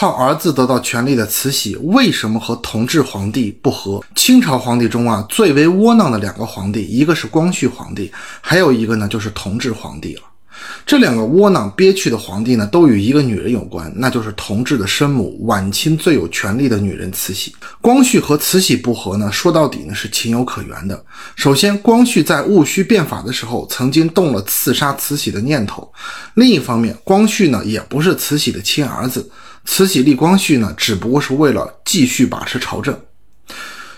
靠儿子得到权力的慈禧，为什么和同治皇帝不和？清朝皇帝中啊，最为窝囊的两个皇帝，一个是光绪皇帝，还有一个呢就是同治皇帝了。这两个窝囊憋屈的皇帝呢，都与一个女人有关，那就是同治的生母，晚清最有权力的女人慈禧。光绪和慈禧不和呢，说到底呢是情有可原的。首先，光绪在戊戌变法的时候，曾经动了刺杀慈禧的念头；另一方面，光绪呢也不是慈禧的亲儿子，慈禧立光绪呢，只不过是为了继续把持朝政。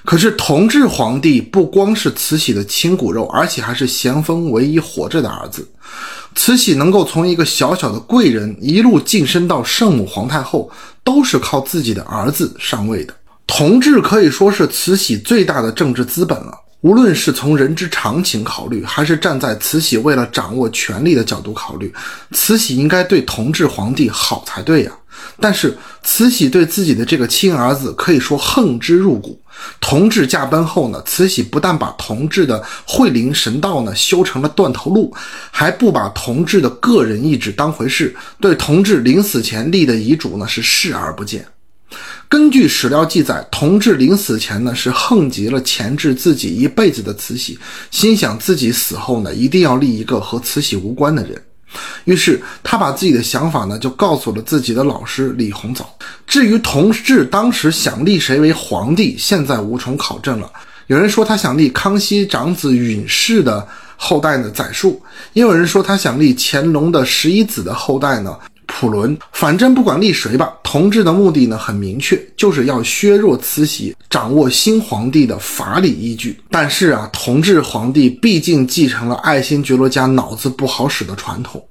可是同治皇帝不光是慈禧的亲骨肉，而且还是咸丰唯一活着的儿子。慈禧能够从一个小小的贵人一路晋升到圣母皇太后，都是靠自己的儿子上位的。同治可以说是慈禧最大的政治资本了。无论是从人之常情考虑，还是站在慈禧为了掌握权力的角度考虑，慈禧应该对同治皇帝好才对呀。但是慈禧对自己的这个亲儿子可以说恨之入骨。同治驾崩后呢，慈禧不但把同治的惠灵神道呢修成了断头路，还不把同治的个人意志当回事，对同治临死前立的遗嘱呢是视而不见。根据史料记载，同治临死前呢是恨极了前置自己一辈子的慈禧，心想自己死后呢一定要立一个和慈禧无关的人。于是他把自己的想法呢就告诉了自己的老师李鸿藻。至于同治当时想立谁为皇帝，现在无从考证了。有人说他想立康熙长子允氏的后代呢载戍，也有人说他想立乾隆的十一子的后代呢。普伦，反正不管立谁吧，同治的目的呢很明确，就是要削弱慈禧掌握新皇帝的法理依据。但是啊，同治皇帝毕竟继承了爱新觉罗家脑子不好使的传统，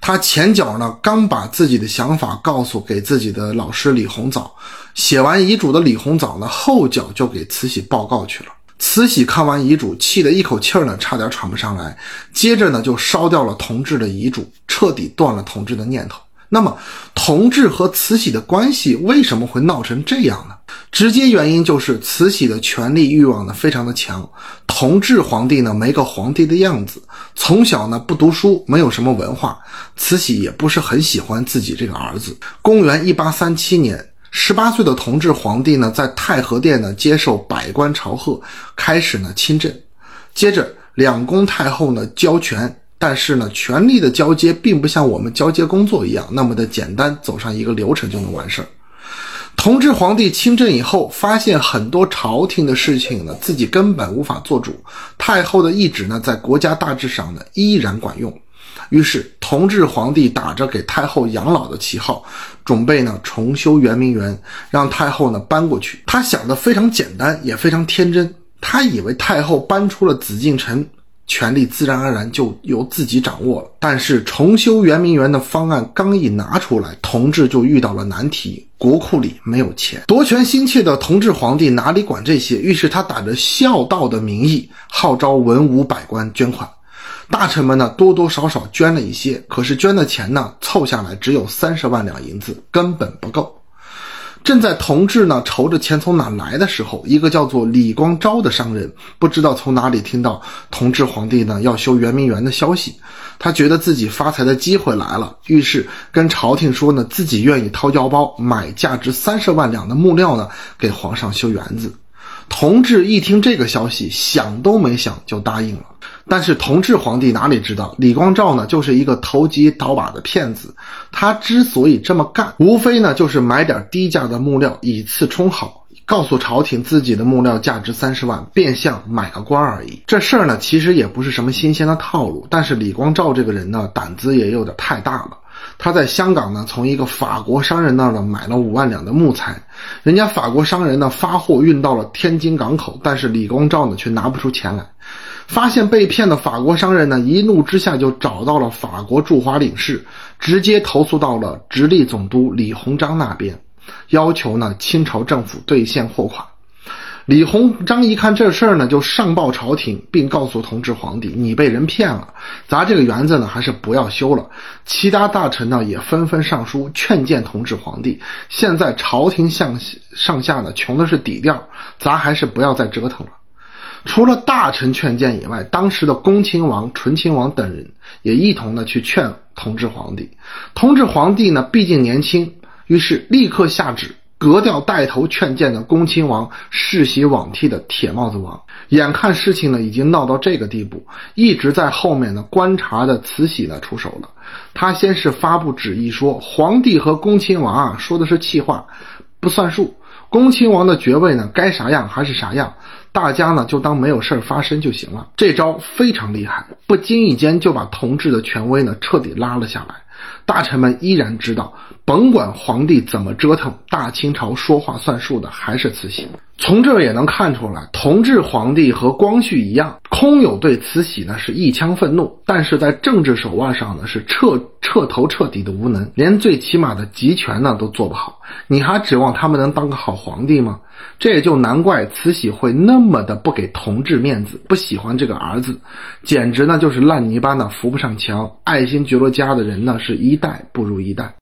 他前脚呢刚把自己的想法告诉给自己的老师李鸿藻，写完遗嘱的李鸿藻呢后脚就给慈禧报告去了。慈禧看完遗嘱，气得一口气儿呢差点喘不上来，接着呢就烧掉了同治的遗嘱，彻底断了同治的念头。那么，同治和慈禧的关系为什么会闹成这样呢？直接原因就是慈禧的权力欲望呢非常的强，同治皇帝呢没个皇帝的样子，从小呢不读书，没有什么文化，慈禧也不是很喜欢自己这个儿子。公元一八三七年，十八岁的同治皇帝呢在太和殿呢接受百官朝贺，开始呢亲政，接着两宫太后呢交权。但是呢，权力的交接并不像我们交接工作一样那么的简单，走上一个流程就能完事儿。同治皇帝亲政以后，发现很多朝廷的事情呢，自己根本无法做主。太后的懿旨呢，在国家大致上呢，依然管用。于是，同治皇帝打着给太后养老的旗号，准备呢重修圆明园，让太后呢搬过去。他想的非常简单，也非常天真。他以为太后搬出了紫禁城。权力自然而然就由自己掌握了。但是重修圆明园的方案刚一拿出来，同治就遇到了难题：国库里没有钱。夺权心切的同治皇帝哪里管这些？于是他打着孝道的名义，号召文武百官捐款。大臣们呢，多多少少捐了一些，可是捐的钱呢，凑下来只有三十万两银子，根本不够。正在同治呢愁着钱从哪来的时候，一个叫做李光昭的商人不知道从哪里听到同治皇帝呢要修圆明园的消息，他觉得自己发财的机会来了，于是跟朝廷说呢自己愿意掏腰包买价值三十万两的木料呢给皇上修园子。同治一听这个消息，想都没想就答应了。但是同治皇帝哪里知道，李光照呢就是一个投机倒把的骗子。他之所以这么干，无非呢就是买点低价的木料以次充好，告诉朝廷自己的木料价值三十万，变相买个官而已。这事儿呢其实也不是什么新鲜的套路。但是李光照这个人呢胆子也有点太大了。他在香港呢从一个法国商人那儿呢买了五万两的木材，人家法国商人呢发货运到了天津港口，但是李光照呢却拿不出钱来。发现被骗的法国商人呢，一怒之下就找到了法国驻华领事，直接投诉到了直隶总督李鸿章那边，要求呢清朝政府兑现货款。李鸿章一看这事儿呢，就上报朝廷，并告诉同治皇帝：“你被人骗了，咱这个园子呢还是不要修了。”其他大臣呢也纷纷上书劝谏同治皇帝：“现在朝廷向上下呢穷的是底调，咱还是不要再折腾了。”除了大臣劝谏以外，当时的恭亲王、醇亲王等人也一同呢去劝同治皇帝。同治皇帝呢，毕竟年轻，于是立刻下旨。格调带头劝谏的恭亲王世袭罔替的铁帽子王，眼看事情呢已经闹到这个地步，一直在后面呢观察的慈禧呢出手了。他先是发布旨意说，皇帝和恭亲王啊说的是气话，不算数。恭亲王的爵位呢该啥样还是啥样，大家呢就当没有事儿发生就行了。这招非常厉害，不经意间就把同治的权威呢彻底拉了下来。大臣们依然知道，甭管皇帝怎么折腾，大清朝说话算数的还是慈禧。从这也能看出来，同治皇帝和光绪一样，空有对慈禧呢是一腔愤怒，但是在政治手腕上呢是彻彻头彻底的无能，连最起码的集权呢都做不好。你还指望他们能当个好皇帝吗？这也就难怪慈禧会那么的不给同治面子，不喜欢这个儿子，简直呢就是烂泥巴呢扶不上墙。爱新觉罗家的人呢是一代不如一代。